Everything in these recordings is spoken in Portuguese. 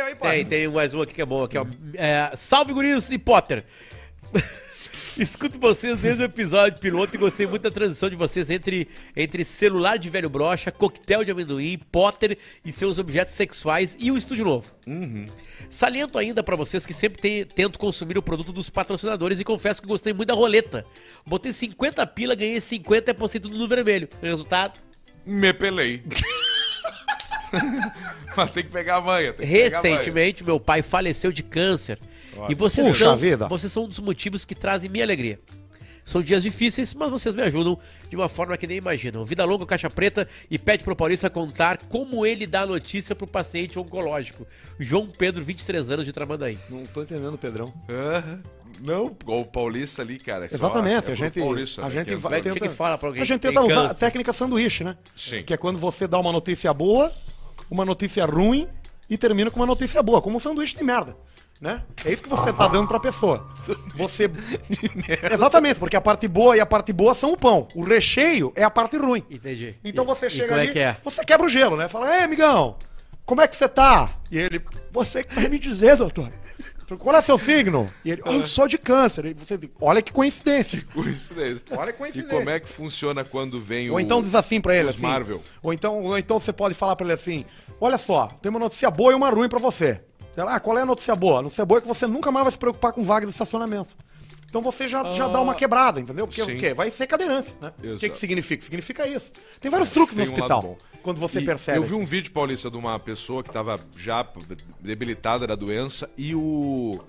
Aí. Tem, tem mais um aqui que é bom. Aqui, ó. É, salve, guris e Potter. Escuto vocês desde o episódio piloto e gostei muito da transição de vocês entre, entre celular de velho brocha, coquetel de amendoim, Potter e seus objetos sexuais e o estúdio novo. Saliento ainda pra vocês que sempre te- tento consumir o produto dos patrocinadores e confesso que gostei muito da roleta. Botei 50 pila, ganhei 50 e postei tudo no vermelho. Resultado? Me pelei. Mas tem que pegar a manha. Tem que pegar a manha. Recentemente, meu pai faleceu de câncer. E vocês Puxa são, vida. vocês são um dos motivos que trazem minha alegria. São dias difíceis, mas vocês me ajudam de uma forma que nem imaginam. Vida longa, caixa preta e pede pro Paulista contar como ele dá a notícia pro paciente oncológico. João Pedro, 23 anos de Tramandaí. Não tô entendendo, Pedrão. Aham. Não, o Paulista ali, cara. é só- Exatamente, é a gente, Paulista, a né, gente que vai, Como é que tenta, fala pra alguém a gente tenta usar a técnica sanduíche, né? Sim. Que é quando você dá uma notícia boa, uma notícia ruim e termina com uma notícia boa, como um sanduíche de merda. Né? É isso que você tá dando pra pessoa. Você. Exatamente, porque a parte boa e a parte boa são o pão. O recheio é a parte ruim. Entendi. Então E- você e chega como ali, é que é? você quebra o gelo, né? Fala, ei, amigão, como é que você tá? E ele, você que vai me dizer, doutor. Qual é seu signo? E ele, "Ah, sou de câncer. E você, olha que coincidência. Coincidência. Olha a E coincidência. como é que funciona quando vem o. Ou então diz assim pra ele, assim. Marvel. Ou então, ou então você pode falar pra ele assim: Olha só, tem uma notícia boa e uma ruim pra você. Ela, ah, qual é a notícia boa? A notícia boa é que você nunca mais vai se preocupar com vaga de estacionamento. Então você já, já dá uma quebrada, entendeu? Porque sim. o quê? Vai ser cadeirância, né? O que, que significa? Significa isso. Tem vários truques Tem no um hospital. Quando você E percebe. Eu vi um assim. vídeo, Paulista, de uma pessoa que tava já debilitada da doença e o.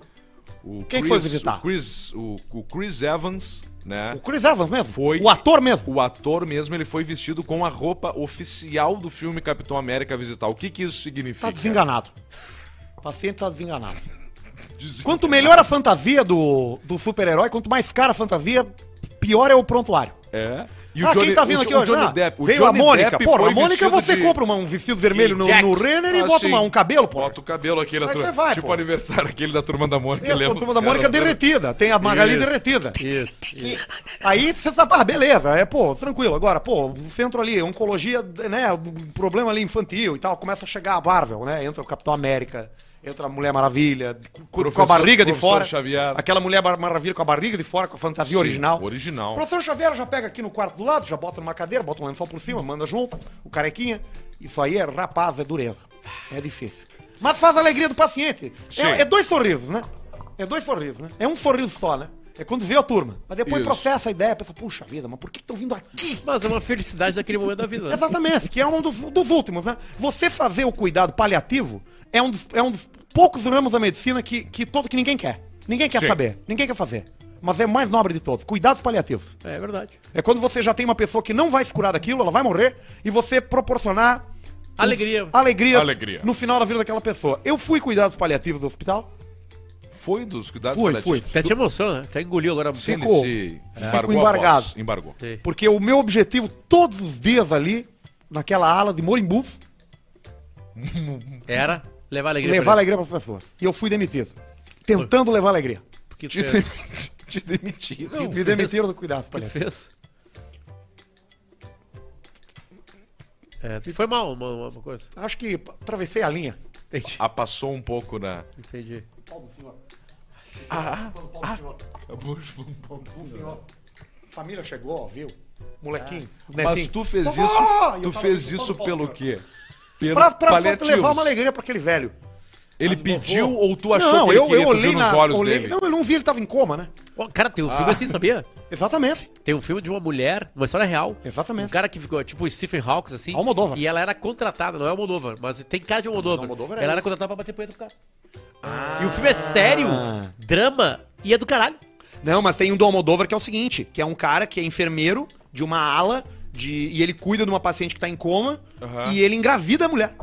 o Quem foi visitar? O Chris, o, o Chris Evans, né? O Chris Evans mesmo? Foi. O ator mesmo? O ator mesmo, ele foi vestido com a roupa oficial do filme Capitão América visitar. O que que isso significa? Tá desenganado. O paciente tá desenganado. Quanto melhor a fantasia do, do super-herói, quanto mais cara a fantasia, pior é o prontuário. É. ah, quem tá vindo o- aqui o hoje? Johnny Ah, Depp, o veio Johnny a Mônica. Depp Porra, a Mônica você de- compra um vestido vermelho no, no Renner e Ah, bota uma- um cabelo, pô. Bota o cabelo aquele, da Aí turma- você vai, tipo pô. aniversário aquele da turma da Mônica. É, lembra? a turma da Mônica derretida. Tem a Magali Isso. derretida. Isso. isso. Aí você sabe, ah, beleza, é, pô, tranquilo. Agora, pô, o centro ali, oncologia, né, problema ali infantil e tal, começa a chegar a Marvel, né? Entra o Capitão América, entra a Mulher Maravilha, com, com a barriga de fora. Xavier. Aquela Mulher Mar- Maravilha com a barriga de fora, com a fantasia Sim, original. original. O professor Xavier já pega aqui no quarto do lado, já bota numa cadeira, bota um lençol por cima, manda junto, o carequinha. Isso aí é rapaz, é dureza. É difícil. Mas faz a alegria do paciente. É, é dois sorrisos, né? É dois sorrisos, né? É um sorriso só, né? É quando vê a turma. Mas depois Isso. processa a ideia, pensa, puxa vida, mas por que estão vindo aqui? Mas é uma felicidade daquele momento da vida. né? Exatamente, que é um dos, dos últimos, né? Você fazer o cuidado paliativo é um dos, é um dos poucos ramos da medicina que, que todo que ninguém quer. Ninguém quer Sim. saber, ninguém quer fazer. Mas é mais nobre de todos, cuidados paliativos. É verdade. É quando você já tem uma pessoa que não vai se curar daquilo, ela vai morrer, e você proporcionar Alegria. alegrias Alegria. no final da vida daquela pessoa. Eu fui cuidados paliativos do hospital. Foi dos cuidados paliativos. fui. Até te emociona, né? Até engoliu agora. Sim, ele Ficou- se ficou embargou a embargado. voz. Embargou. Sim. Porque o meu objetivo todos os dias ali, naquela ala de morimbus, Era levar alegria levar pra alegria para as pessoas. E eu fui demitido. Tentando levar alegria. ele. Que Te, fez? te demitiram. Me demitiram do cuidado que paliativo. fez? É, foi mal uma, uma- coisa. Acho que atravessei a linha. Entendi. Ah, passou um pouco na. Entendi. Família chegou, viu? Molequinho, Mas netinho. tu fez Vovó! isso. Tu fez isso pelo quê? Pelo Pra, pra levar uma alegria pra aquele velho. Ele pediu ou tu achou não, que ele eu, queria? eu olhei viu na. nos olhos olhei- dele? Não, eu não vi, ele tava em coma, né? Ó, Cara, tem um filme Ah. assim, sabia? Exatamente. Tem um filme de uma mulher, uma história real. Exatamente. Um cara que ficou, tipo, Stephen Hawking, assim. Almodóvar. E ela era contratada, não é Almodóvar, mas tem cara de Almodóvar. Almodóvar é ela era esse. contratada pra bater punheta pro cara. E o filme é sério, drama, e é do caralho. Não, mas tem um do Almodóvar que é o seguinte, que é um cara que é enfermeiro de uma ala de e ele cuida de uma paciente que tá em coma Aham. e ele engravida a mulher.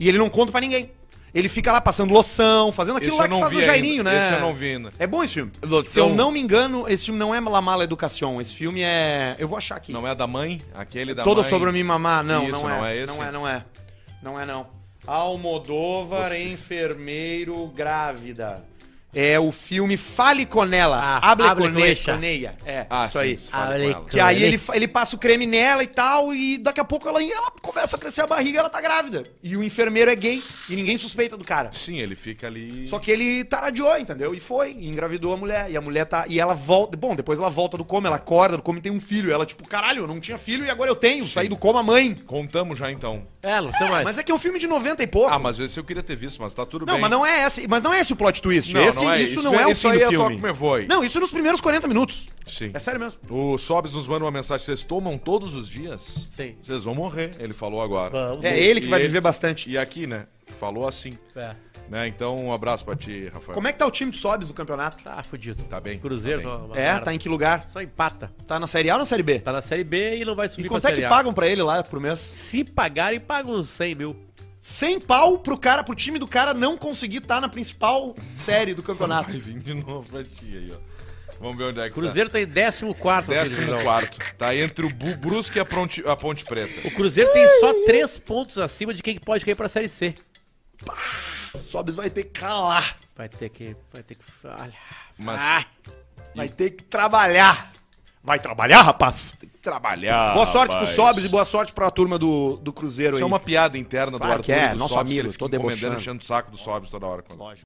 E ele não conta pra ninguém. Ele fica lá passando loção, fazendo aquilo Esse lá que faz no Jairinho, ainda. né? Esse eu não vi ainda. É bom esse filme. Loção. Se eu não me engano, esse filme não é La Mala Educação. Esse filme é. Eu vou achar aqui. Não é da mãe? Aquele da Todo mãe? sobre mim mamar. Não, Isso, não, é. não é esse? Não é, não é. Não é, não. Almodóvar, Você. enfermeiro, grávida. É o filme Fale com ela. Ah, Hable, ella. Neia. É, Ah, isso sim, aí. Que aí ele, ele passa o creme nela e tal, e daqui a pouco ela, ela começa a crescer a barriga e ela tá grávida. E o enfermeiro é gay e ninguém suspeita do cara. Sim, ele fica ali. Só que ele taradiou, entendeu? E foi, e engravidou a mulher. E a mulher tá. E ela volta. Bom, depois ela volta do coma, ela acorda do coma e tem um filho. E ela, tipo, caralho, eu não tinha filho e agora eu tenho. Saí do coma, mãe. Contamos já então. É, não sei mais. Mas é que é um filme de 90 e pouco. Ah, mas esse eu queria ter visto, mas tá tudo Não, bem. mas não é esse, mas não é esse o plot twist. Não, esse, não é. Isso, Isso não é- é, o isso fim aí do é filme. Voe. Não, isso nos primeiros 40 minutos. Sim. É sério mesmo. O Sobs nos manda uma mensagem: vocês tomam todos os dias? Sim. Vocês vão morrer, ele falou agora. Vamos. É ele que E vai ele- viver bastante. E aqui, né? Falou assim. É. Né? Então, um abraço pra ti, Rafael. Como é que tá o time de Sobs no campeonato? Tá fudido. Tá bem, Cruzeiro, tá bem. É, tá em que lugar? Só empata. Tá na Série A ou na Série B? Tá na Série B e não vai E subir quanto pra é que Série A. pagam pra ele lá por mês? Se pagarem, pagam uns 100 mil. 100 pau pro cara, pro time do cara não conseguir estar na principal série do campeonato. Vai vir de novo pra ti aí, ó. Vamos ver onde é que Cruzeiro tá em 14 tá. na Décimo quarto. Tá entre o Bu- Brusque e a Ponte, a Ponte Preta. O Cruzeiro tem só 3 pontos acima de quem pode cair pra Série C. Sobs vai ter que calar. Vai ter que. Vai ter que. Olha. Mas Ai. Vai ter que trabalhar. Vai trabalhar, rapaz? Trabalhar. boa sorte pro rapaz. Sobs e boa sorte pra turma do, do Cruzeiro Isso aí. é uma piada interna Claro do que Arthur é, do nosso Sobs, que amigo, ele fica tô debochando. enchendo o saco do Sobs toda hora. Lógico.